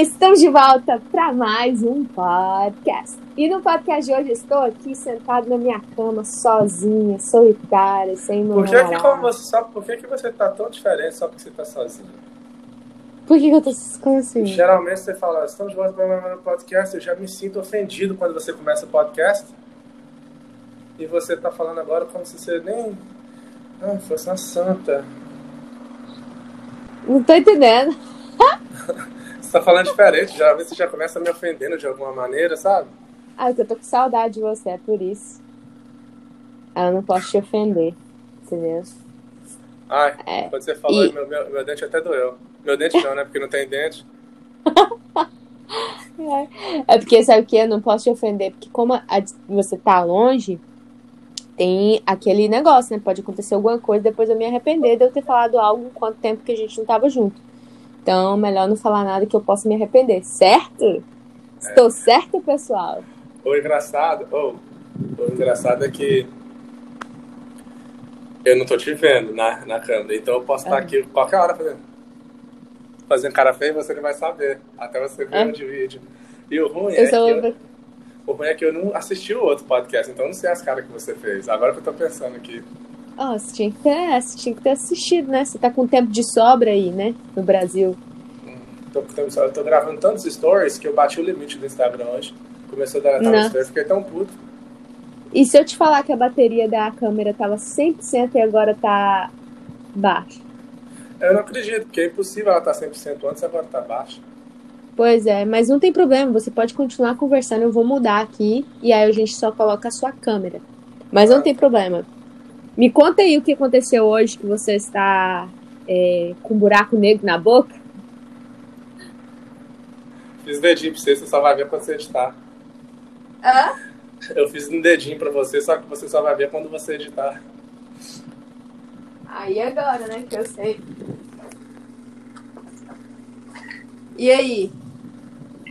Estamos de volta para mais um podcast. E no podcast de hoje estou aqui sentado na minha cama, sozinha, solitária, sem meu Por que, que, como você, só, por que, que você tá tão diferente só porque você tá sozinha? Por que, que eu tô como assim? Geralmente você fala, estamos de volta para um podcast, eu já me sinto ofendido quando você começa o podcast. E você tá falando agora como se você nem ah, fosse uma santa. Não tô entendendo. você tá falando diferente, geralmente você já começa me ofendendo de alguma maneira, sabe? Ah, eu tô com saudade de você, é por isso. Ah, eu não posso te ofender, entendeu? Ai, é. quando você falou, e... meu, meu, meu dente até doeu. Meu dente não, né? Porque não tem dente. é. é porque, sabe o que? Eu não posso te ofender, porque como a, você tá longe, tem aquele negócio, né? Pode acontecer alguma coisa, depois eu me arrepender de eu ter falado algo enquanto tempo que a gente não tava junto. Então, melhor não falar nada que eu possa me arrepender, certo? É. Estou certo, pessoal? O engraçado, oh, o engraçado é que eu não tô te vendo na, na câmera, então eu posso estar é. aqui qualquer hora fazendo. Fazendo cara feia você não vai saber. Até você ver é. o de vídeo. E o ruim eu é que. Eu, o ruim é que eu não assisti o outro podcast, então eu não sei as caras que você fez. Agora que eu tô pensando aqui. Oh, você tinha que ter, você tinha que ter assistido, né? Você tá com tempo de sobra aí, né? No Brasil. Tô, tô, eu tô gravando tantos stories que eu bati o limite do Instagram hoje. Começou a deletar os stories, fiquei tão puto. E se eu te falar que a bateria da câmera tava 100% e agora tá baixa? Eu não acredito, porque é impossível ela estar tá 100% antes e agora tá baixa. Pois é, mas não tem problema, você pode continuar conversando, eu vou mudar aqui e aí a gente só coloca a sua câmera. Mas ah. não tem problema. Me conta aí o que aconteceu hoje que você está é, com um buraco negro na boca. Fiz dedinho pra você, você só vai ver quando você editar. Hã? Eu fiz um dedinho pra você, só que você só vai ver quando você editar. Aí agora, né, que eu sei. E aí?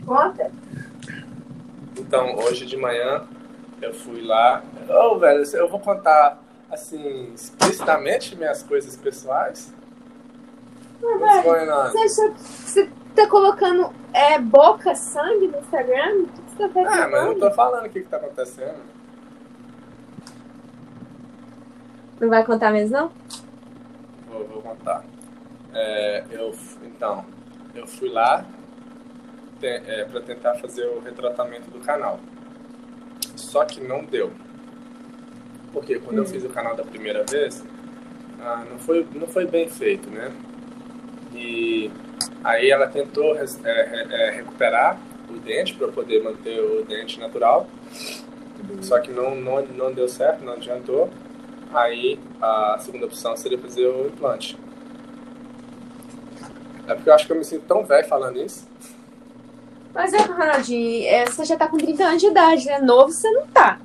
Conta. Então, hoje de manhã eu fui lá. Ô, oh, velho, eu vou contar, assim, explicitamente minhas coisas pessoais. Mas, você, você tá colocando é, boca, sangue no Instagram? tá fazendo? Ah, mas eu não tô falando o que, que tá acontecendo. Não vai contar mesmo, não? Vou, vou contar. É, eu, então, eu fui lá te, é, para tentar fazer o retratamento do canal. Só que não deu. Porque quando hum. eu fiz o canal da primeira vez, ah, não, foi, não foi bem feito, né? E aí ela tentou é, é, recuperar o dente para poder manter o dente natural. Uhum. Só que não, não, não deu certo, não adiantou. Aí a segunda opção seria fazer o implante. É porque eu acho que eu me sinto tão velho falando isso. Mas é, Ronaldinho, é, você já tá com 30 anos de idade, né? Novo você não tá.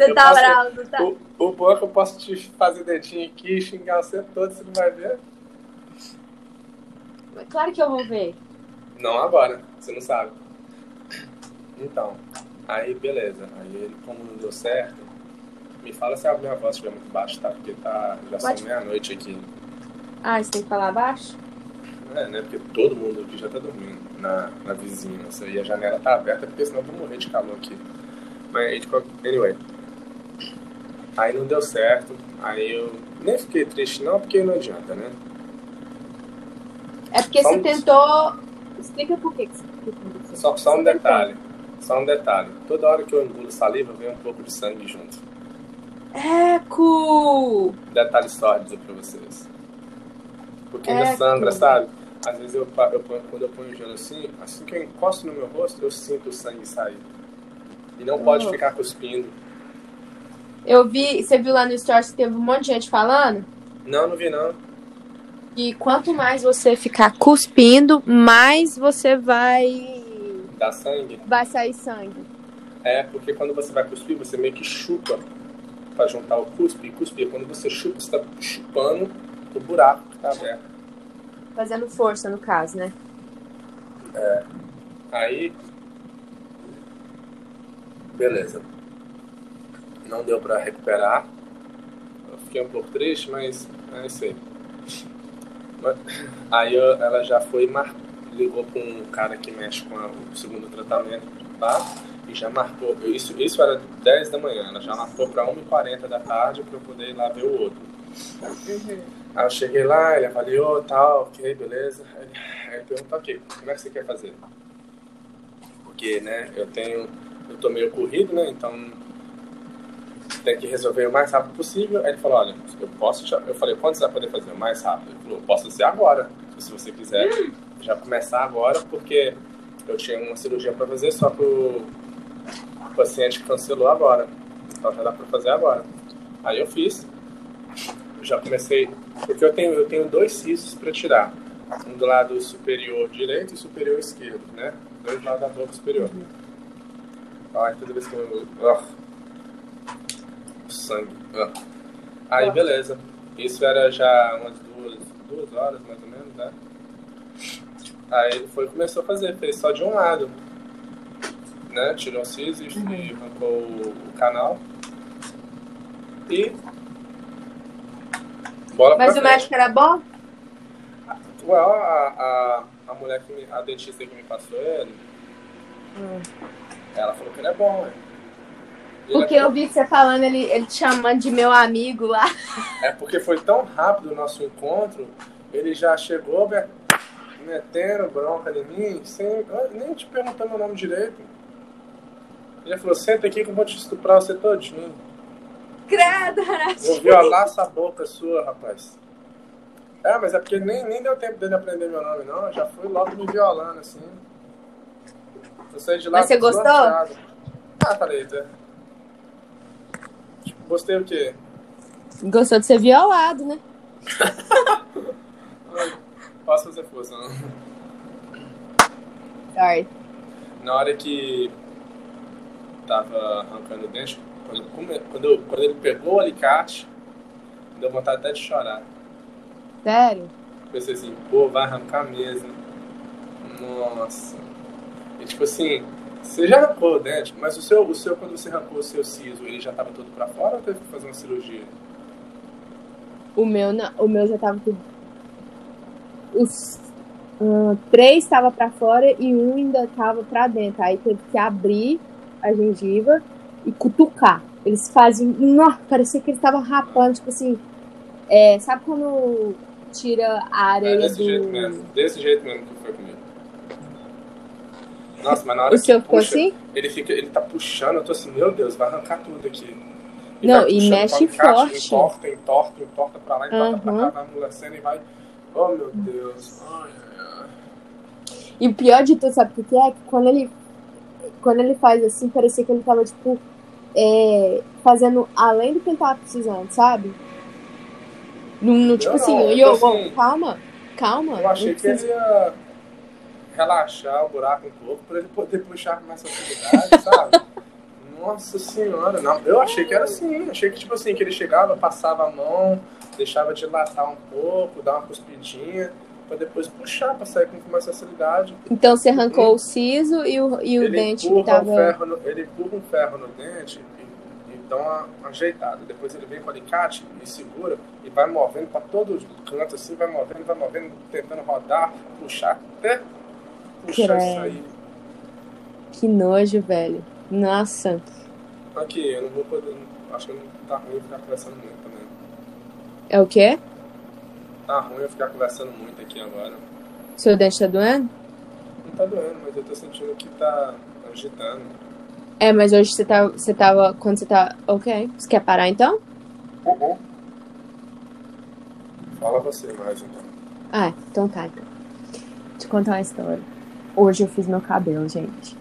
Você tá posso, bravo, tá? O, o bom é que eu posso te fazer dedinho aqui e xingar você todo, você não vai ver. Claro que eu vou ver. Não agora, você não sabe. Então, aí beleza. Aí ele, como não deu certo, me fala se a minha voz estiver muito baixa, tá? Porque tá, já Pode... são meia-noite aqui. Ah, você tem que falar baixo? É, né? Porque todo mundo aqui já tá dormindo na, na vizinhança. E a janela tá aberta, porque senão eu vou morrer de calor aqui. Mas, anyway. Aí não deu certo. Aí eu nem fiquei triste não, porque não adianta, né? É porque só você um... tentou. Explica por que você tentou. Só, só um detalhe. Só um detalhe. Toda hora que eu engulo saliva, vem um pouco de sangue junto. Eco! Detalhe sórdido pra vocês. Porque ainda sangra, sabe? Às vezes eu, eu, quando eu ponho o gelo assim, assim que eu encosto no meu rosto, eu sinto o sangue sair. E não pode oh. ficar cuspindo. Eu vi, você viu lá no Stories que teve um monte de gente falando? Não, não vi não. E quanto mais você ficar cuspindo, mais você vai. Dar sangue? Vai sair sangue. É, porque quando você vai cuspir, você meio que chupa para juntar o cuspe e cuspir. Quando você chupa, você tá chupando o buraco que tá aberto. Fazendo força, no caso, né? É. Aí. Beleza. Não deu para recuperar. Eu fiquei um pouco triste, mas é isso aí. Aí eu, ela já foi mar... ligou com um cara que mexe com a, o segundo tratamento lá e já marcou. Isso, isso era 10 da manhã, ela já marcou para 1h40 da tarde para eu poder ir lá ver o outro. Uhum. Aí eu cheguei lá, ele avaliou tal, ok, beleza. Aí ele perguntou, ok, como é que você quer fazer? Porque, né, eu tenho. Eu tô meio corrido, né? Então tem que resolver o mais rápido possível. Aí ele falou, olha, eu posso já... Eu falei, quando você vai poder fazer o mais rápido? Ele falou, posso fazer agora, se você quiser já começar agora, porque eu tinha uma cirurgia para fazer, só que o paciente cancelou agora. Então já dá para fazer agora. Aí eu fiz. Eu já comecei, porque eu tenho, eu tenho dois cistos para tirar. Um do lado superior direito e superior esquerdo, né? Dois lados da boca superior. Ai, toda vez que eu... Oh sangue. Ah. Aí, beleza. Isso era já umas duas, duas horas, mais ou menos, né? Aí ele foi começou a fazer, fez só de um lado. Né? Tirou o e uhum. arrancou o, o canal. E. Bola Mas o médico era bom? Well, a, a, a mulher que me, a dentista que me passou ele, hum. ela falou que ele é bom, né? Porque eu vi você falando, ele, ele te chamando de meu amigo lá. É porque foi tão rápido o nosso encontro, ele já chegou metendo bronca em mim, sem, nem te perguntando meu nome direito. Ele falou, senta aqui que eu vou te estuprar você todinho. Credo, Vou violar essa boca sua, rapaz. É, mas é porque nem, nem deu tempo dele aprender meu nome, não. Eu já fui logo me violando, assim. Eu saí de lá Mas você gostou? Ah, falei, Gostei o quê? Gostou de ser violado, né? Posso fazer força, não? Sorry. Na hora que tava arrancando o dente, quando, quando, quando ele pegou o alicate, deu vontade até de chorar. Sério? Pensei assim, pô, vai arrancar mesmo. Nossa. E tipo assim, você já arrancou o dente, mas o seu, o seu quando você arrancou o seu siso, ele já estava todo para fora ou teve que fazer uma cirurgia? O meu, não, o meu já estava tudo. Os uh, três estava para fora e um ainda estava para dentro. Aí teve que abrir a gengiva e cutucar. Eles fazem. Nossa, parecia que eles estavam rapando, tipo assim. É, sabe quando tira a areia é, desse do. Jeito mesmo, desse jeito mesmo que foi comigo. Nossa, mas na hora o que puxa, assim? ele fica, ele tá puxando, eu tô assim, meu Deus, vai arrancar tudo aqui. E não, e mexe forte. Entorta, entorta, entorta pra lá, entorta uhum. pra cá, vai amolecendo e vai. Oh meu Deus. Ai, ai, E o pior de tudo, sabe o que é? Que quando ele. Quando ele faz assim, parecia que ele tava, tipo, é, fazendo além do que ele tava precisando, sabe? No, no tipo assim, não, assim, eu, assim, calma, calma. Eu achei que ele ia relaxar o buraco um pouco para ele poder puxar com mais facilidade, sabe? Nossa senhora, não, eu achei que era assim, achei que tipo assim, que ele chegava, passava a mão, deixava dilatar um pouco, dar uma cuspidinha, para depois puxar, para sair com mais facilidade. Então você arrancou hum. o siso e o, e o ele dente empurra tava... Um ferro no, ele empurra um ferro no dente e, e dá uma, uma ajeitada. Depois ele vem com o alicate e segura e vai movendo para todo canto assim, vai movendo, vai movendo, tentando rodar, puxar até puxar Creio. isso aí. Que nojo, velho. Nossa. Aqui, eu não vou poder. Acho que não tá ruim ficar conversando muito também. É o quê? Tá ruim eu ficar conversando muito aqui agora. Seu dente tá doendo? Não tá doendo, mas eu tô sentindo que tá agitando. É, mas hoje você, tá, você tava. Quando você tá. Ok. Você quer parar então? Uhum. Fala você mais então. Ah, então tá. Então. Eu contar uma história. Hoje eu fiz meu cabelo, gente.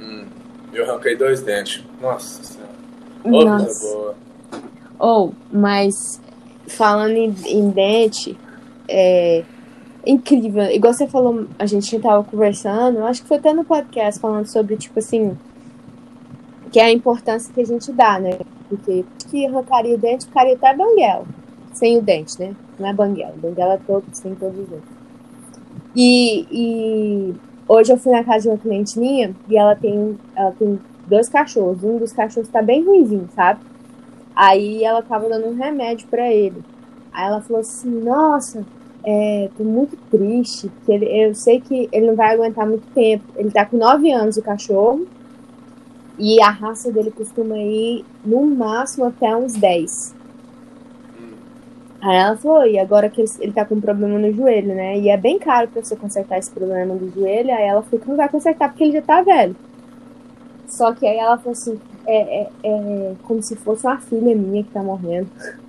Hum, eu arranquei dois dentes. Nossa senhora. Oh, Nossa. boa. Ou, oh, mas falando em, em dente, é incrível. Igual você falou, a gente tava conversando, acho que foi até no podcast falando sobre, tipo assim, que é a importância que a gente dá, né? Porque que arrancaria o dente, ficaria até banguela. Sem o dente, né? Não é banguela. Banguela é todo, sem todos os dentes. E, e hoje eu fui na casa de uma cliente minha e ela tem, ela tem dois cachorros. Um dos cachorros tá bem ruimzinho, sabe? Aí ela tava dando um remédio para ele. Aí ela falou assim, nossa, é, tô muito triste, porque ele, eu sei que ele não vai aguentar muito tempo. Ele tá com 9 anos, o cachorro, e a raça dele costuma ir no máximo até uns 10. Aí ela falou, e agora que ele, tá com um problema no joelho, né? E é bem caro pra você consertar esse problema do joelho. Aí ela falou que não vai consertar porque ele já tá velho. Só que aí ela falou assim, é, é, é como se fosse uma filha minha que tá morrendo.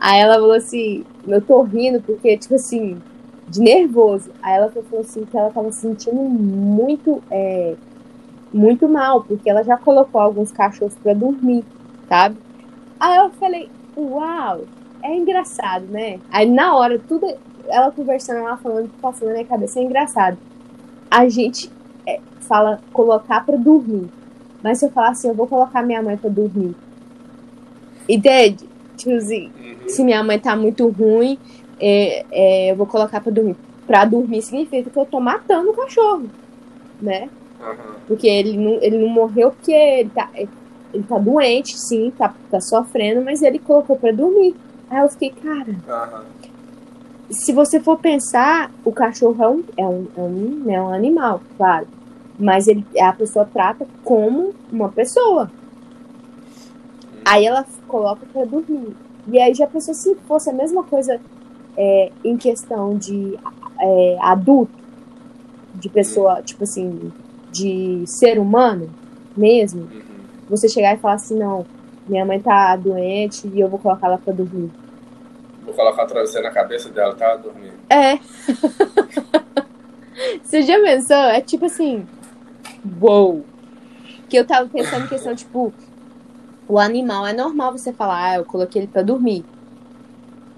Aí ela falou assim, eu tô rindo porque, tipo assim, de nervoso. Aí ela falou assim que ela tava sentindo muito, é, muito mal, porque ela já colocou alguns cachorros pra dormir, sabe? Aí eu falei, uau, é engraçado, né? Aí na hora, tudo, ela conversando, ela falando, passando na minha cabeça, é engraçado. A gente é, fala colocar pra dormir. Mas se eu falar assim, eu vou colocar minha mãe pra dormir. Entende? Tipo assim, uhum. se minha mãe tá muito ruim, é, é, eu vou colocar pra dormir. Pra dormir significa que eu tô matando o cachorro, né? Uhum. Porque ele não, ele não morreu porque ele tá, ele tá doente, sim, tá, tá sofrendo, mas ele colocou pra dormir. Aí eu fiquei, cara. Uhum. Se você for pensar, o cachorro é um, é um, é um, é um animal, claro. Mas ele, a pessoa trata como uma pessoa. Aí ela coloca para dormir. E aí já pensou se fosse a mesma coisa é, em questão de é, adulto, de pessoa, tipo assim, de ser humano mesmo, uhum. você chegar e falar assim, não, minha mãe tá doente e eu vou colocar ela pra dormir. Vou colocar o travesseiro na cabeça dela, tá? Dormindo. É. Você já pensou? É tipo assim. Uou! Que eu tava pensando em questão, tipo, o animal é normal você falar, ah, eu coloquei ele pra dormir.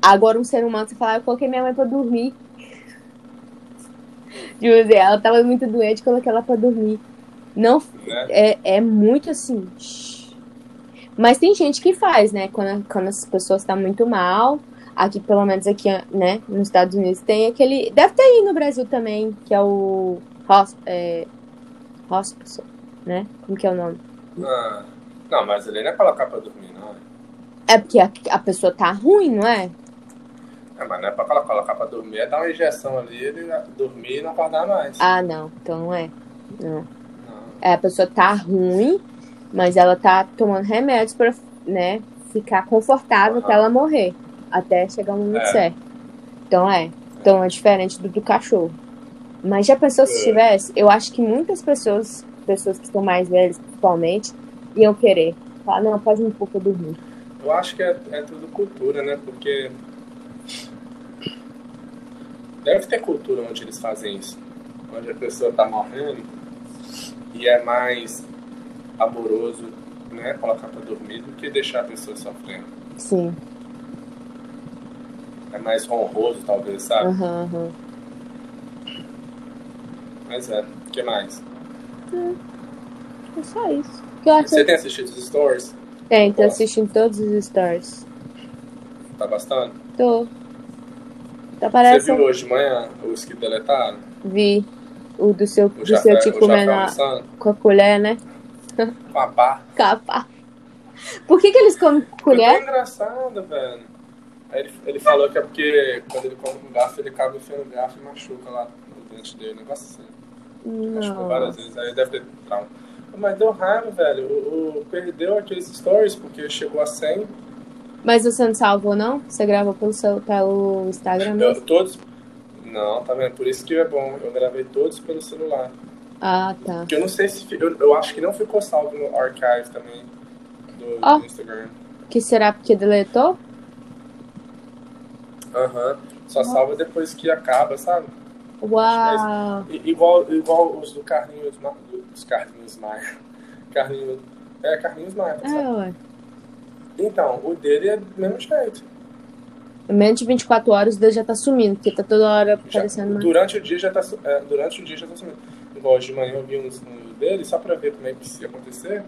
Agora um ser humano você falar, ah, eu coloquei minha mãe pra dormir. Tipo assim, ela tava muito doente, coloquei ela pra dormir. Não, né? é, é muito assim. Mas tem gente que faz, né? Quando, quando as pessoas estão tá muito mal. Aqui, pelo menos aqui, né? Nos Estados Unidos tem aquele. Deve ter aí no Brasil também, que é o. É, hospital, né? Como que é o nome? Ah, não, mas ele não é colocar pra dormir, não. É porque a, a pessoa tá ruim, não é? É, mas não é pra colocar pra dormir, é dar uma injeção ali, ele dormir e não acordar mais. Ah, não. Então não é. Não. não. É, a pessoa tá ruim, mas ela tá tomando remédios pra, né, ficar confortável uhum. pra ela morrer. Até chegar o momento é. certo. Então é. Então é diferente do do cachorro. Mas já pensou se é. tivesse? Eu acho que muitas pessoas, pessoas que estão mais velhas principalmente, iam querer. Falar, não, pode um pouco dormir. Eu acho que é, é tudo cultura, né? Porque deve ter cultura onde eles fazem isso. Onde a pessoa tá morrendo e é mais amoroso, né, colocar para dormir do que deixar a pessoa sofrendo. Sim. É mais honroso, talvez, sabe? Uhum, uhum. Mas é. O que mais? É. é só isso. Você tem assistido os stories? Tem, tô assistindo todos os stories. Tá gostando? Tô. Tá parecendo... Você viu hoje de manhã os que deletaram? Vi. O do seu, o do seu te comer com a colher, né? Com a pá. Com a pá. Por que, que eles comem com colher? É engraçado, velho. Aí ele, ele falou que é porque quando ele come com garfo, ele acaba enfiando garfo e machuca lá no dente dele. Negócio assim. Machucou várias vezes. Aí deve ter trauma. Mas deu raiva, velho. O, o, perdeu aqueles stories porque chegou a 100. Mas você não salvou, não? Você gravou pelo, seu, pelo Instagram mesmo? Eu, todos... Não, tá vendo? Por isso que é bom. Eu gravei todos pelo celular. Ah, tá. Porque eu não sei se. Eu, eu acho que não ficou salvo no archive também do, oh. do Instagram. Que será porque deletou? Aham. Uhum. Só salva depois que acaba, sabe? Uau! Mas, igual, igual os do Carlinhos, dos Carlinhos Maia. Carlinhos, é, Carlinhos Maia, é, sabe? É, ué. Então, o dele é do mesmo jeito. Menos de 24 horas o dele já tá sumindo, porque tá toda hora aparecendo já, Durante o dia já tá, é, durante o dia já tá sumindo igual de manhã eu vi uns, uns dele, só pra ver como é que isso ia acontecer.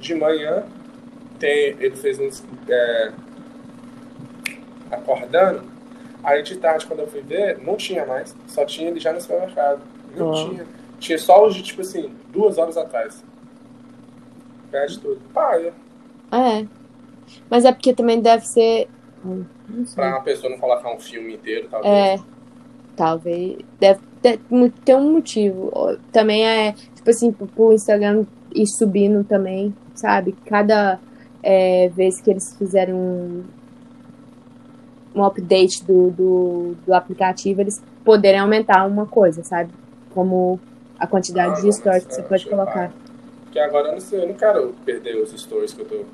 De manhã, tem, ele fez uns. É, acordando. Aí de tarde, quando eu fui ver, não tinha mais. Só tinha ele já no supermercado. Não oh. tinha. Tinha só os de, tipo assim, duas horas atrás. Perde tudo. Paia. É. Mas é porque também deve ser Hum. Pra uma pessoa não colocar um filme inteiro, talvez. É, talvez. Deve ter um motivo. Também é, tipo assim, pro- Instagram ir subindo também, sabe? Cada é, vez que eles fizerem um, um update do, do, do aplicativo, eles poderem aumentar uma coisa, sabe? Como a quantidade Ah, de stories que você pode colocar. Porque agora eu não sei, eu não quero perder os stories que eu tô.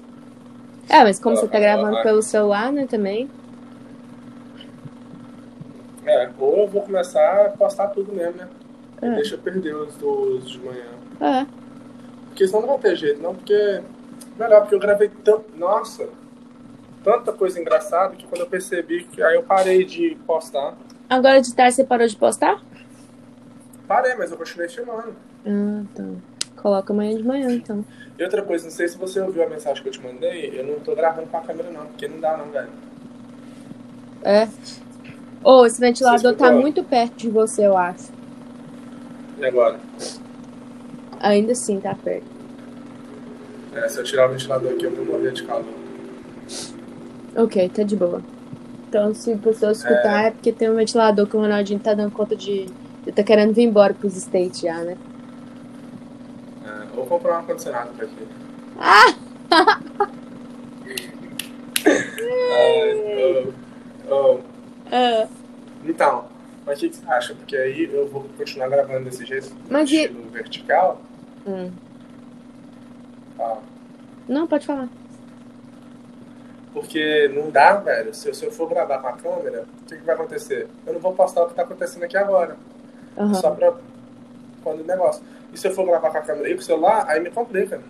É, mas como você tá gravando pelo celular, né, também. É, ou eu vou começar a postar tudo mesmo, né? É. Deixa eu perder os dos de manhã. É. Porque senão não vai ter jeito, não, porque. Melhor, porque eu gravei tanto. Nossa! Tanta coisa engraçada que quando eu percebi que. Aí eu parei de postar. Agora de tarde você parou de postar? Parei, mas eu continuei filmando. Ah, tá. Coloca amanhã de manhã, então. E outra coisa, não sei se você ouviu a mensagem que eu te mandei, eu não tô gravando com a câmera não, porque não dá não, velho. É. Ô, esse ventilador tá muito perto de você, eu acho. E agora? Ainda assim, tá perto. É, se eu tirar o ventilador aqui, eu vou morrer de calor. Ok, tá de boa. Então, se a pessoa escutar, é, porque tem um ventilador que o Ronaldinho tá dando conta de. Ele tá querendo vir embora pros States já, né? É, ou comprar um ar-condicionado pra aqui. Ai, oh, oh. Ah, Então, mas o que, você acha? Porque aí eu vou continuar gravando desse jeito, Mas e- vertical. hum. Tá? Não, pode falar. Porque não dá, velho. Se, eu- se eu for gravar com a câmera, o que, que vai acontecer? Eu não vou postar o que tá acontecendo aqui agora. Aham. Só pra quando o negócio. E se eu for gravar com a câmera e com o celular, aí me complica.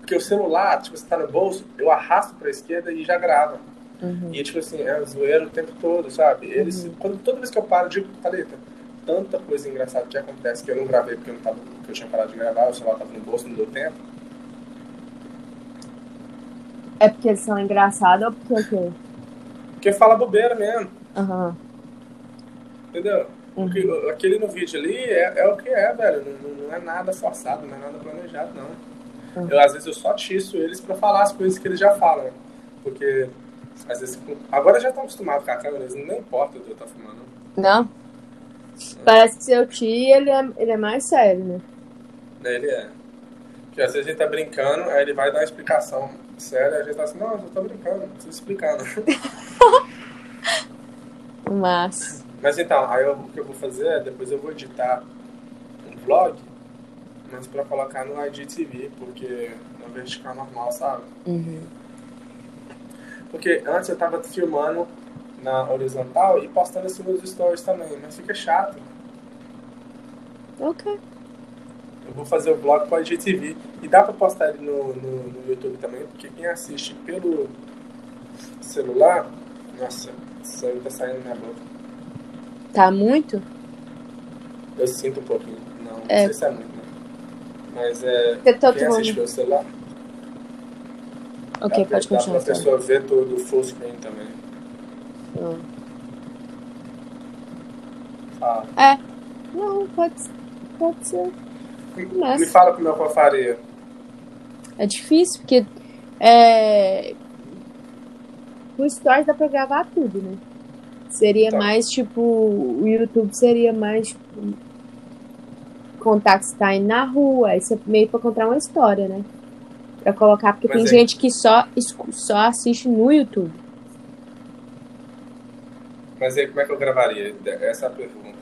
Porque o celular, tipo, você tá no bolso, eu arrasto pra esquerda e já grava. Uhum. E tipo assim, é zoeiro o tempo todo, sabe? Eles, quando, toda vez que eu paro, eu digo, Thalita, tanta coisa engraçada que acontece que eu não gravei porque eu, não tava, porque eu tinha parado de gravar, o celular tava no bolso, não deu tempo. É porque eles são engraçados ou porque o quê? Porque fala bobeira mesmo, Aham. entendeu? Porque Uhum. aquele no vídeo ali é, é o que é, velho. Não, não é nada forçado, não é nada planejado, não. Uhum. Eu, às vezes eu só tiço eles pra falar as coisas que eles já falam. Porque, às vezes, agora já estão acostumados com a câmera, eles não importa o que eu tô filmando. Não? Parece que seu tio, ele é, ele é mais sério, né? Né, Ele é. Porque às vezes a gente tá brincando, aí ele vai dar uma explicação séria, a gente tá assim, não, eu só tô brincando, não preciso explicar, não. Mas. Mas então, aí eu- o que eu vou fazer é, depois eu vou editar um vlog, mas pra colocar no IGTV, porque no vertical normal, sabe? Uhum. Porque antes eu tava filmando na horizontal e postando assim nos stories também, mas fica chato. Ok. Eu vou fazer o vlog com a IGTV. E dá pra postar ele no, no, no YouTube também, porque quem assiste pelo celular, nossa, sangue tá saindo na minha boca. Tá muito? Eu sinto um pouquinho. Não, não É. sei se é muito, né? Mas é. Tô Quem assiste pelo celular, Ok, dá, pode dá continuar. pra pessoa ver todo o full screen também. Ah. É. Não, pode, pode ser. Mas- Me fala como é que eu faria. É difícil, porque é... o Stories dá pra gravar tudo, né? Seria Tá. mais tipo. O YouTube seria mais tipo. Contar que você tá indo na rua, aí você meio pra contar uma história, né? Pra colocar, porque Mas tem é- gente que só, só assiste no YouTube. Mas aí como é que eu gravaria? Essa é a pergunta.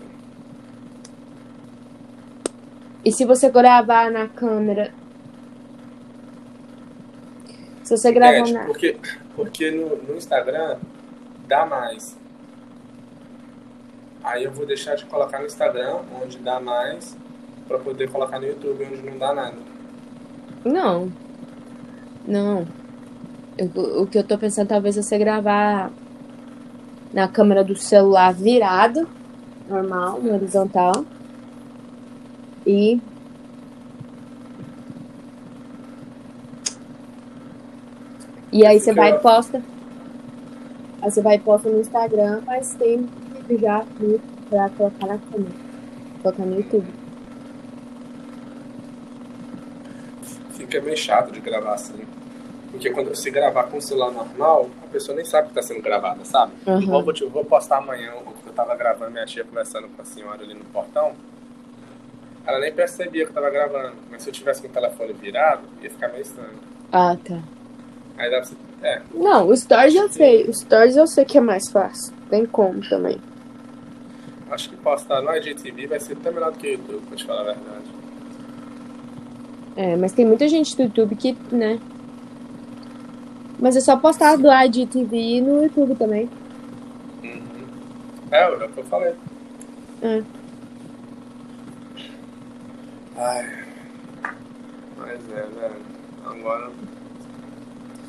E se você gravar na câmera. Se você gravar Entende? na. Porque, porque no, no Instagram dá mais. Aí eu vou deixar de colocar no Instagram, onde dá mais, pra poder colocar no YouTube, onde não dá nada. Não. Não. Eu- o que eu tô pensando talvez é você gravar na câmera do celular virado, normal, no horizontal. E. E aí você vai e posta. Aí você vai e posta no Instagram, mas tem vídeo já no, pra colocar na câmera. Colocar no YouTube. Fica meio chato de gravar assim. Porque quando você gravar com o celular normal, a pessoa nem sabe que está sendo gravada, sabe? Uhum. Igual eu vou, postar amanhã, eu tava gravando minha tia conversando com a senhora ali no portão. Ela nem percebia que eu tava gravando. Mas se eu tivesse com o telefone virado, ia ficar meio estranho. Ah, tá. Aí dá pra você. É, Não, o Stories eu sei. O Stories eu sei que é mais fácil. Tem como também. acho que postar no IGTV vai ser até melhor do que o YouTube, pra te falar a verdade. É, mas tem muita gente do YouTube que, né? Mas é só postar do IGTV no YouTube também. Uhum. É, é o que eu falei. É. Ai. Mas é, velho. Agora.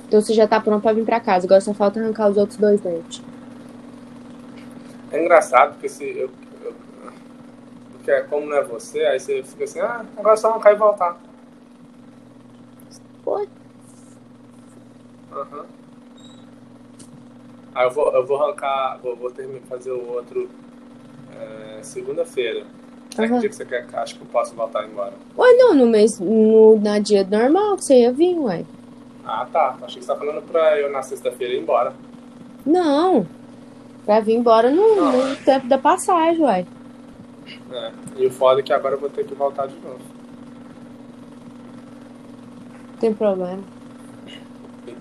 Então você já tá pronto pra vir pra casa. Agora só falta arrancar os outros dois dentes. É engraçado porque se eu, eu- porque é como não é você, aí você fica assim, ah, agora é só arrancar e voltar. Pô, Aham. Aí eu vou, eu vou arrancar, vou, vou terminar fazer o outro é, segunda-feira. Aí que Aham. dia que você quer? Acho que eu posso voltar embora. Ué, não, no mês, no, na dia normal que você ia vir, ué. Ah, tá. Achei que você tá falando pra eu na sexta-feira ir embora. Não. Vai vir embora no, Não, no é. tempo da passagem, ué. É. E o foda é que agora eu vou ter que voltar de novo. Não tem problema.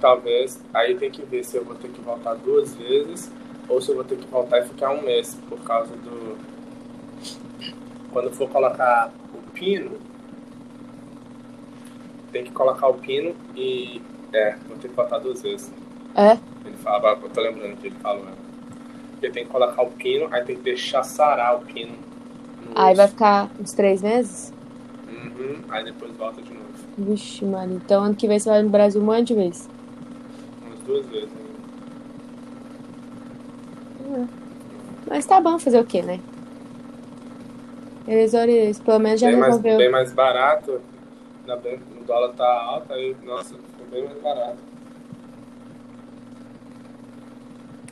Talvez, aí tem que ver se eu vou ter que voltar duas vezes ou se eu vou ter que voltar e ficar um mês por causa do. Quando for colocar o pino, tem que colocar o pino e. É, vou ter que voltar duas vezes. É? Ele fala, eu tô lembrando que ele falou. né? Porque tem que colocar o pino, aí tem que deixar sarar o pino. no Aí vai osso. ficar uns três meses? Uhum, aí depois volta de novo. Vixe, mano. Então ano que vem você vai no Brasil um monte de vezes. Duas vezes. Mas tá bom fazer o quê, né? Eles, eles pelo menos já bem, mais, resolveu. bem mais barato. Ainda bem que o dólar tá alto, aí, nossa, ficou bem mais barato.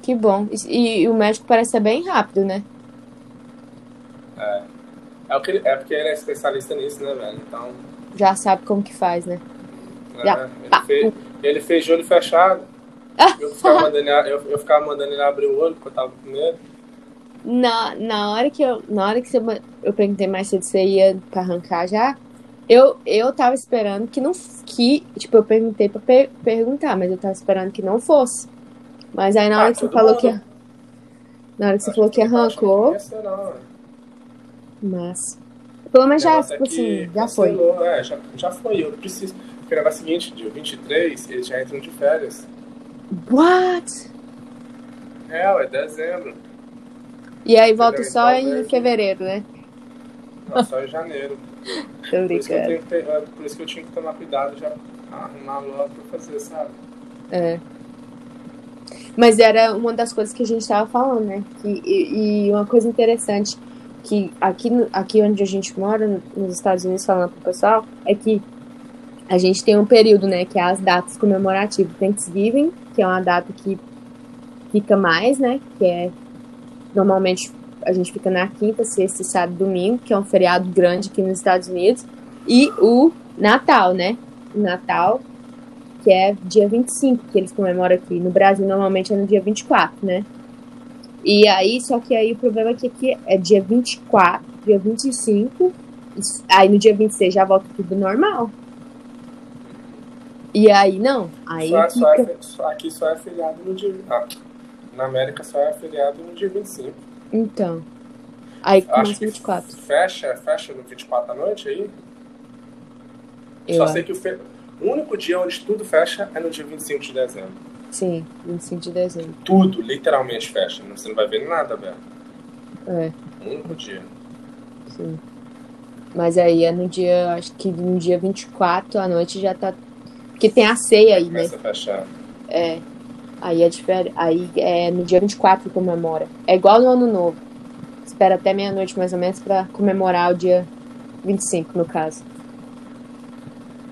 Que bom. E, e o médico parece ser bem rápido, né? É. É, o que ele- é porque ele é especialista nisso, né, velho? Então, Já sabe como que faz, né? é, Já. ele, fez, ele fez de olho fechado. Eu ficava, mandando ele, eu, eu ficava mandando ele abrir o olho porque eu tava com medo. Na, na hora que eu. Na hora que você, eu perguntei mais cedo se você ia pra arrancar já, eu, eu tava esperando que não. Que, tipo, eu perguntei pra per- perguntar, mas eu tava esperando que não fosse. Mas aí na Ah, hora que você falou mundo. que. Na hora que você falou que que arrancou, velho. mas. Pelo menos O já, é tipo assim, já foi. É, já, já foi. Eu preciso. Porque é o seguinte, dia 23, eles já entram de férias. What? É, ué, dezembro. E aí volta só Então, em fevereiro, né? Não, só em janeiro. Tô Por isso, que eu tenho que ter- é, por isso que eu tinha que tomar cuidado já arrumar logo pra fazer, sabe? É. Mas era uma das coisas que a gente estava falando, né? Que, e, e uma coisa interessante que aqui, aqui onde a gente mora, no- nos Estados Unidos, falando pro pessoal, é que a gente tem um período, né? Que é as datas comemorativas. Thanksgiving, que é uma data que fica mais, né? Que é normalmente a gente fica na quinta, sexta, sábado domingo, que é um feriado grande aqui nos Estados Unidos. E o Natal, né? O Natal, que é dia 25, que eles comemoram aqui. No Brasil, normalmente é no dia 24, né? E aí, só que aí o problema é que aqui é dia 24, dia 25, e s- aí no dia 26 já volta tudo normal. E aí, não. Aí Só, só fica... é, fe- só- aqui só é feriado no dia. Ah, na América só é feriado no dia 25. Então. Aí Acho começa que 24. fecha, fecha no 24 da noite aí. Eu só acho. sei que o, fe... o único dia onde tudo fecha é no dia 25 de dezembro. Sim, 25 de dezembro. Tudo, literalmente fecha. Você não vai ver nada, velho. É, O único dia. sim. Mas aí é no dia, acho que no dia 24 à noite já tá. Porque tem a ceia aí, né? É. Aí é diferente. Aí é no dia 24 que comemora. É igual no ano novo. Espera até meia-noite mais ou menos pra comemorar o dia 25, no caso.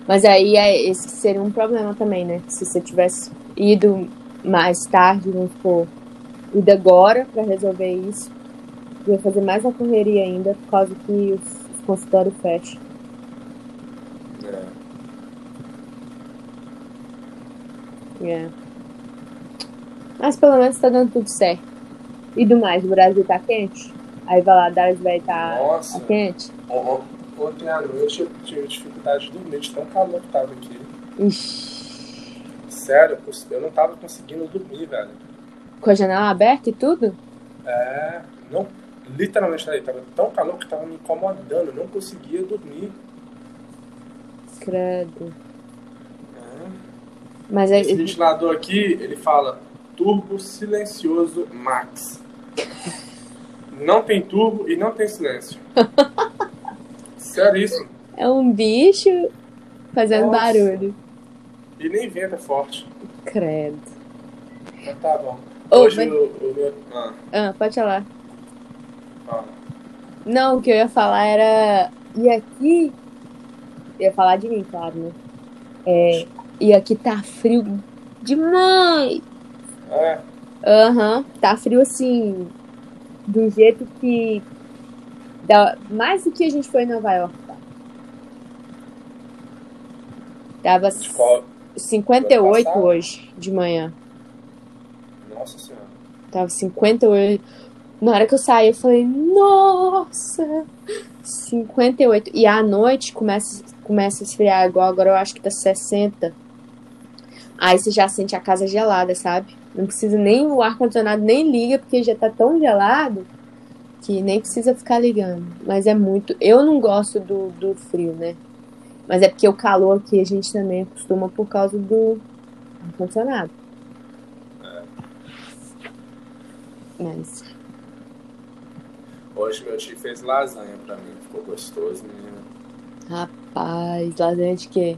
Mas aí é, esse seria um problema também, né? Se você tivesse ido mais tarde, vamos supor, ido agora pra resolver isso, ia fazer mais uma correria ainda por causa que os consultórios fecham. É. É. Mas pelo menos tá dando tudo certo. E do mais, o Brasil tá quente? Aí Valadares vai estar tá, tá quente? Ontem à noite eu tive dificuldade de dormir, de tão calor que tava aqui. Ixi. Sério, eu não tava conseguindo dormir, velho. Com a janela aberta e tudo? É, não, literalmente aí, tava tão calor que tava me incomodando, eu não conseguia dormir. Credo. Mas é, Esse ventilador aqui, ele fala turbo silencioso max. Não tem turbo e não tem silêncio. Seríssimo. É um bicho fazendo Nossa. barulho. E nem venta forte. Credo. Mas tá bom. Hoje mas- o, o meu. Ah, Ah, pode falar. fala. Não, o que eu ia falar era. E aqui. Eu ia falar de mim, claro, né? É, e aqui tá frio demais. É, Aham, tá frio assim. Do jeito que. Dá, mais do que a gente foi em Nova York, tá? Tava qual? 58 passado? hoje de manhã. Nossa senhora. Tava 58. Na hora que eu saí, eu falei, nossa! 58. E à noite começa, começa a esfriar, igual agora eu acho que tá 60. Aí você já sente a casa gelada, sabe? Não precisa nem o ar-condicionado nem liga, porque já tá tão gelado que nem precisa ficar ligando. Mas é muito. Eu não gosto do, do frio, né? Mas é porque o calor aqui a gente também acostuma por causa do ar-condicionado. Mas. Hoje meu tio fez lasanha pra mim. Ficou gostoso, menino. Rapaz, lasanha de quê?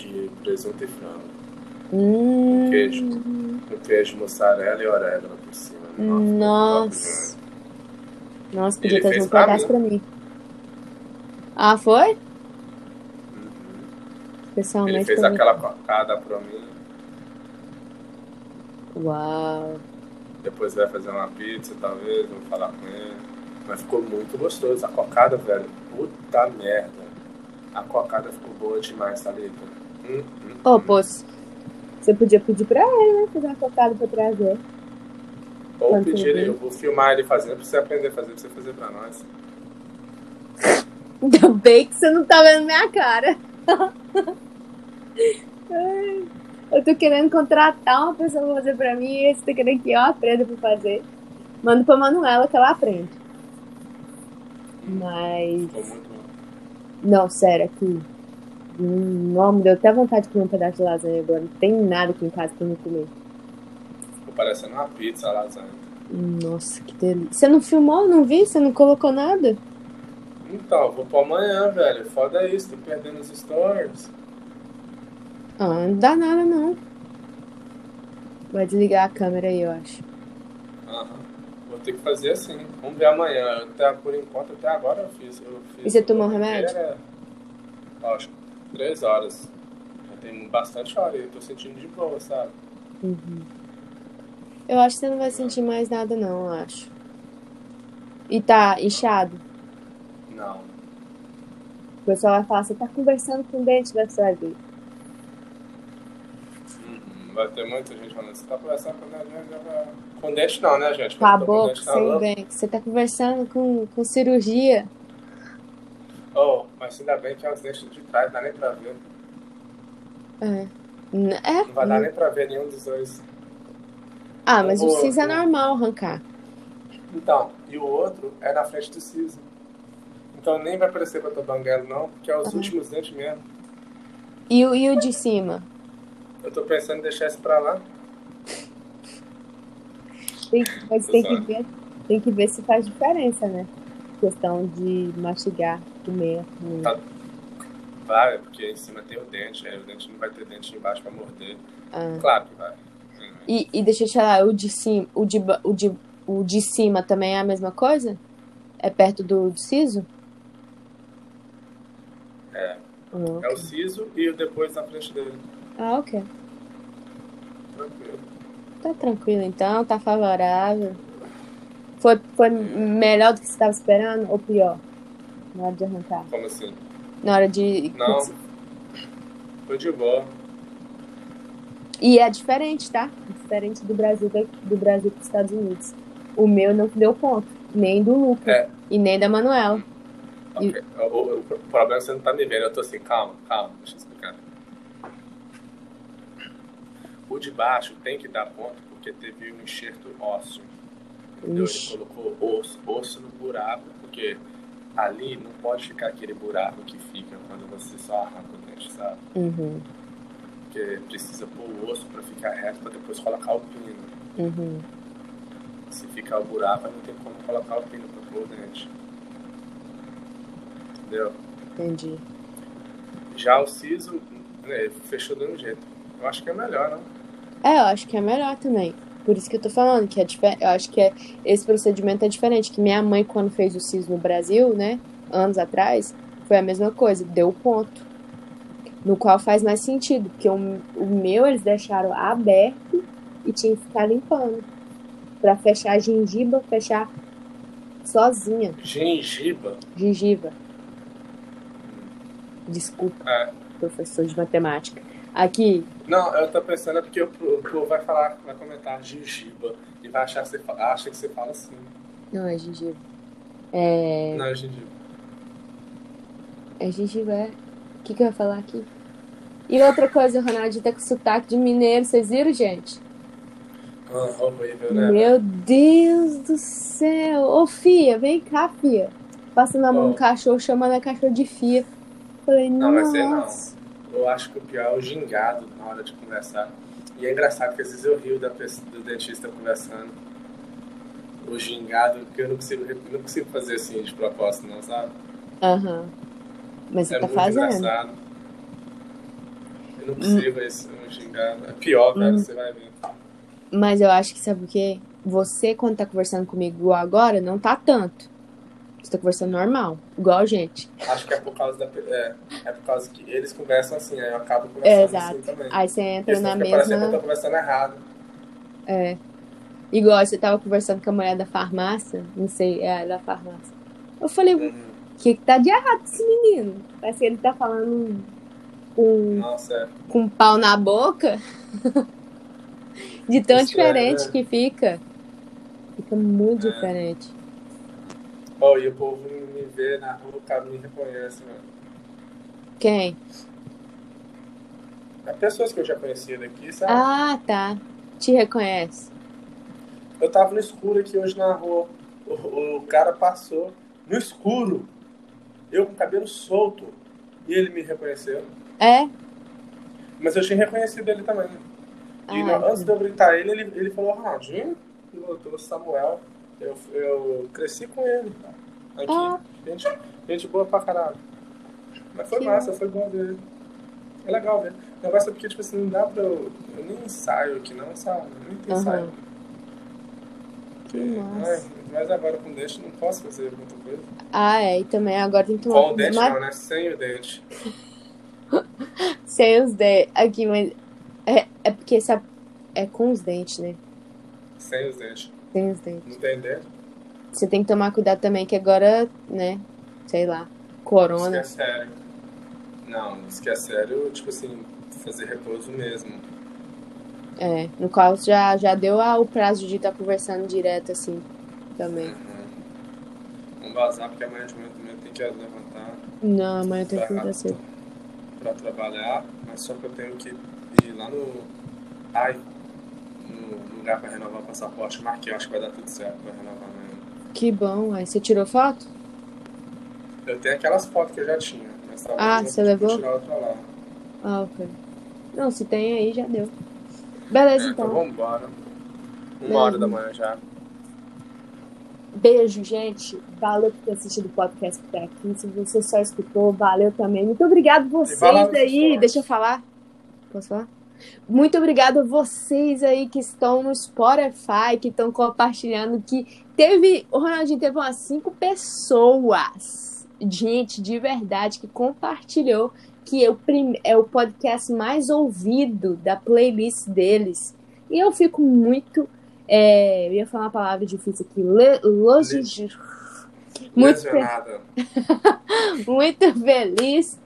De presunto e frango. Hum, Queijo. Com queijo, mussarela e orégano por cima. Nossa. Nossa, podia Ele trazer um pra pedaço mim. pra mim. Ah, foi? Uhum. Ele Especialmente fez aquela cocada pra mim. Uau. Depois vai fazer uma pizza, talvez. Vou falar com ele. Mas ficou muito gostoso. A cocada, velho. Puta merda. A cocada ficou boa demais, Thalita. Hum, hum, Ô, hum. pô, você podia pedir pra ele, né? Fazer uma cocada pra trazer. Ou pedir ele, eu vou filmar ele fazendo pra você aprender a fazer, pra você fazer pra nós. Ainda bem que você não tá vendo minha cara. Eu tô querendo contratar uma pessoa pra fazer pra mim e você tá querendo que eu aprenda pra fazer. Manda pra Manuela que ela aprende. Mas. Muito bom. Não, sério, aqui. Hum, me deu até vontade de comer um pedaço de lasanha agora. Não tem nada aqui em casa pra eu comer. Ficou parecendo uma pizza, a lasanha. Nossa, que delícia. Você não filmou? Não vi? Você não colocou nada? Então, vou pra amanhã, velho. Foda isso, tô perdendo os stories. Ah, não dá nada não. Vai desligar a câmera aí, eu acho. Aham. Vou ter que fazer assim. Vamos ver amanhã. Até, por enquanto, até agora eu fiz. Eu fiz E você tomou uma remédio? Acho que três horas. Já tem bastante hora e eu tô sentindo de boa, sabe? Uhum. Eu acho que você não vai sentir mais nada não, eu acho. E tá inchado? Não. O pessoal vai falar, você tá conversando com o dente da sua vida. Uhum. Vai ter muita gente falando, você tá conversando com dente? Com dente não, né, gente? Com a boca, dente na sem dente. Você tá conversando com, com cirurgia. Oh, mas ainda bem que é os dentes de trás, não dá nem pra ver. É. É? Não vai dar nem pra ver nenhum dos dois. Ah, mas o Ô, siso é normal arrancar. Então, e o outro é na frente do siso. Então nem vai aparecer pra tua banguela não, porque é os Uhum. últimos dentes mesmo. E, o- e o de cima? Eu tô pensando em deixar esse pra lá. Tem, mas tem que, ver, tem que ver se faz diferença, né? Questão de mastigar, hum. Tá. Vai, porque em cima tem o dente, aí o dente não vai ter dente embaixo pra morder. Ah. Claro que vai. Hum. E, e deixa eu te falar, o de cima, o de, o de, o de cima também é a mesma coisa? É perto do, do siso? É. Ah, É o siso e o depois na frente dele. Ah, ok. Tranquilo. Tá tranquilo então, tá favorável. Foi, foi melhor do que você estava esperando ou pior? Na hora de arrancar? Como assim? Na hora de. Não. Foi de boa. E é diferente, tá? Diferente do Brasil do Brasil para os Estados Unidos. O meu não deu ponto, nem do Lucas É. e nem da Manuela. Ok. O, o- o problema é que você não tá me vendo. Eu tô assim, calma, calma, deixa eu explicar. O de baixo tem que dar ponto porque teve um enxerto ósseo. Entendeu? Ixi. Ele colocou osso, osso no buraco, porque ali não pode ficar aquele buraco que fica quando você só arranca o dente, sabe? Uhum, Porque precisa pôr o osso pra ficar reto pra depois colocar o pino. uhum. Se ficar o buraco, não tem como colocar o pino pra pôr o dente. Entendeu? Entendi. Já o siso, né, fechou do mesmo jeito. Eu acho que é melhor, não? É, eu acho que é melhor também. Por isso que eu tô falando, que é diferente. Eu acho que é, esse procedimento é diferente. Que minha mãe, quando fez o siso no Brasil, né? Anos atrás, foi a mesma coisa, deu ponto. No qual faz mais sentido, porque o, o meu eles deixaram aberto e tinha que ficar limpando. Pra fechar a gengiba, fechar sozinha. Gengiba. Gengiva. Desculpa, É. professor de matemática. Aqui, Não, eu tô pensando é porque o povo vai falar, vai comentar gengiba e vai achar que você, acha que você fala assim. não é gengiva. É. Não é gengiba. É gengiva, é. O que, que eu ia falar aqui? E outra coisa, o Ronaldinho tá com sotaque de mineiro, vocês viram, gente? Ah, horrível, né? Meu Deus do céu! Ô, Fia, vem cá, Fia. Passando a mão no cachorro, chamando a cachorro de Fia. Falei, Não, vai ser não. Eu acho que o pior é o gingado na hora de conversar. E é engraçado porque às vezes eu rio da pessoa, do dentista conversando. O gingado, que eu não consigo, não consigo fazer assim de propósito, não, sabe? Aham. Mas você é tá muito fazendo. engraçado. Eu não consigo esse um gingado. É pior, cara, Hum. você vai ver. Mas eu acho que sabe o quê? Você, quando tá conversando comigo agora, não tá tanto. Você tá conversando normal, igual a gente. Acho que é por causa da. É, é por causa que eles conversam assim, aí eu acabo É, conversando exato. assim também. Aí você entra na fica parecendo que eu mesma. tô conversando errado. É. Igual você tava conversando com a mulher da farmácia, não sei, é a da farmácia. Eu falei, o Uhum. que que tá de errado esse menino? Parece que ele tá falando com, Nossa, é. com um pau na boca. De tão Estranho, diferente né? que fica. Fica muito É. diferente. Oh, e o povo me vê na rua, o cara me reconhece, mano. Quem? É pessoas que eu já conhecia daqui, sabe? Ah, tá. Te reconhece. Eu tava no escuro aqui hoje na rua. O, o cara passou no escuro. Eu com o cabelo solto. E ele me reconheceu. É? Mas eu tinha reconhecido ele também. E Ah, antes de eu gritar ele, ele, ele falou, Ronaldinho, eu tô Samuel. Eu, eu cresci com ele. Aqui. Ah. Gente, gente boa pra caralho. Mas foi Que massa, foi bom ver. É legal ver. O negócio é porque, tipo assim, não dá pra eu. Eu nem ensaio aqui, não, sabe? Eu nem ensaio. Que Ai, massa. mas agora com dente não posso fazer muita coisa. Ah, é. E também agora tem que tomar Com o dente mas- não, né? Sem o dente. Sem os dentes. Aqui, mas. É, é porque essa. É com os dentes, né? Sem os dentes. Os dentes. Tem dente? Você tem que tomar cuidado também, que agora, né? Sei lá. Isso que Corona. é sério. Não, isso que é sério, tipo assim, fazer repouso mesmo. É. No qual já, já deu o prazo de estar conversando direto, assim. Também. Uhum. Vamos vazar porque amanhã de manhã também tem que levantar Não, amanhã tenho que acordar cedo. pra trabalhar, mas só que eu tenho que ir lá no. Ai, no lugar pra renovar o passaporte. Marquei, acho que vai dar tudo certo pra renovar amanhã. Que bom. Aí você tirou foto? Eu tenho aquelas fotos que eu já tinha, mas talvez Ah, eu você vou levou? tirar outra lá. Ah, ok. Não, se tem aí, já deu. Beleza, É, então então. vamos embora. Uma Beleza. hora da manhã já. Beijo, gente. Valeu por ter assistido o podcast até aqui. Se você só escutou, valeu também. Muito obrigado vocês aí. Deixa eu falar. Posso falar? Muito obrigado a vocês aí que estão no Spotify, que estão compartilhando, que teve, o Ronaldinho teve umas cinco pessoas, gente, de verdade, que compartilhou que é o, é o podcast mais ouvido da playlist deles. E eu fico muito, é, eu ia falar uma palavra difícil aqui, le, muito, fe- muito feliz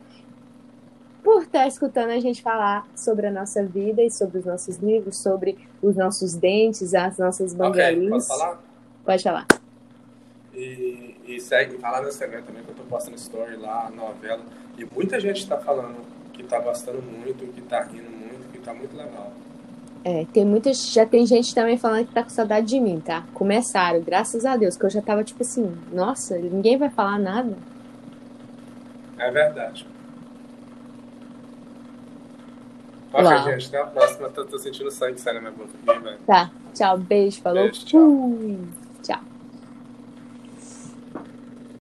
por estar escutando a gente falar sobre a nossa vida e sobre os nossos livros, sobre os nossos dentes, as nossas banguelinhas. Ok, posso falar? Pode falar. E, e segue, vai lá no Instagram também, que eu tô postando story lá, novela. E muita gente tá falando que tá gostando muito, que tá rindo muito, que tá muito legal. É, tem muitas. Já tem gente também falando que tá com saudade de mim, tá? Começaram, graças a Deus, que eu já tava tipo assim, nossa, ninguém vai falar nada. É verdade. Ok, gente, até a próxima. Tô, tô sentindo sangue saindo na minha boca. Tá, tchau, beijo, falou. Beijo, tchau. Fui. Tchau.